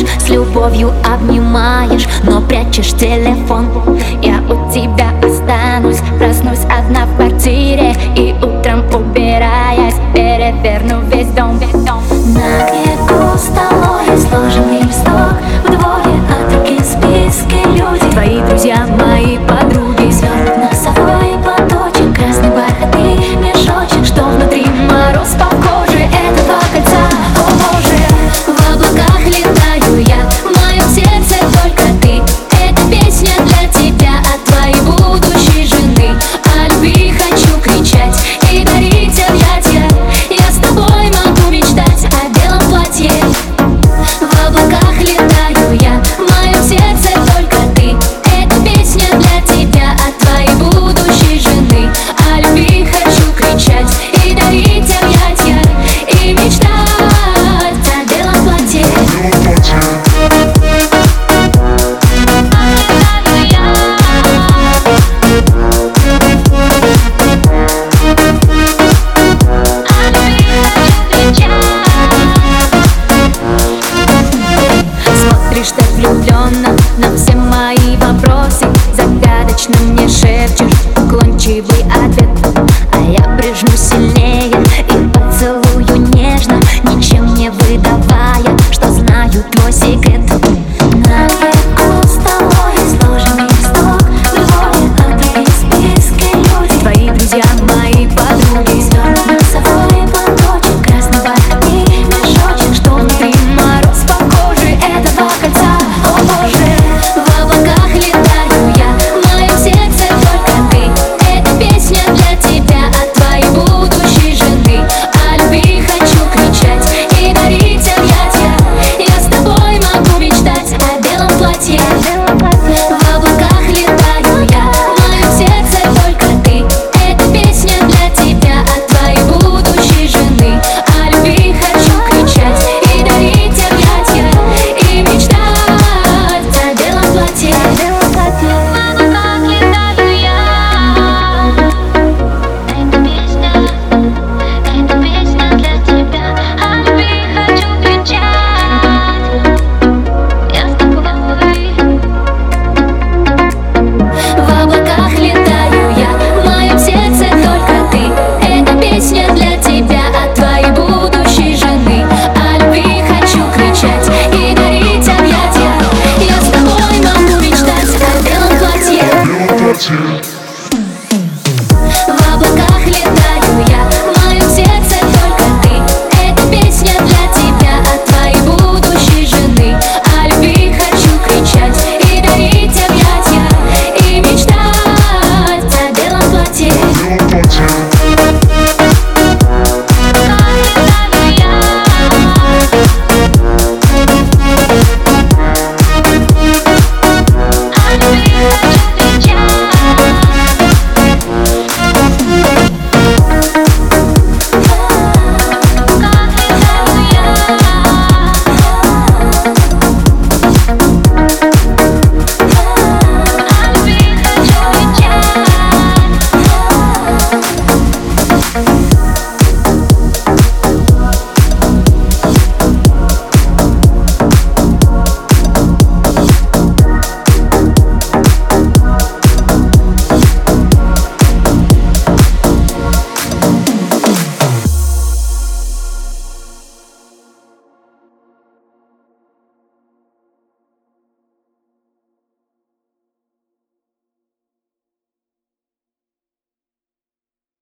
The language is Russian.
скрываешь, с любовью обнимаешь Но прячешь телефон Я у тебя останусь, проснусь одна в квартире И утром убираясь, переверну весь дом, весь дом. мне шепчешь. Уклончивый ответ attitude.